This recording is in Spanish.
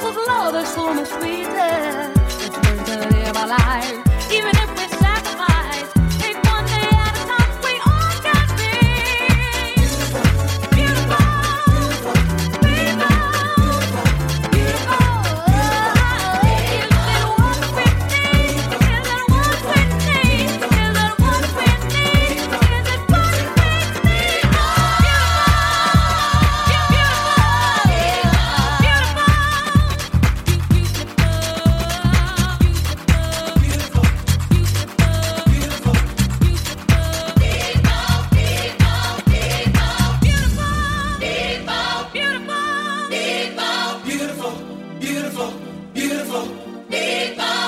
Cause love is so much sweeter. It's worth to live a life. beautiful, beautiful people.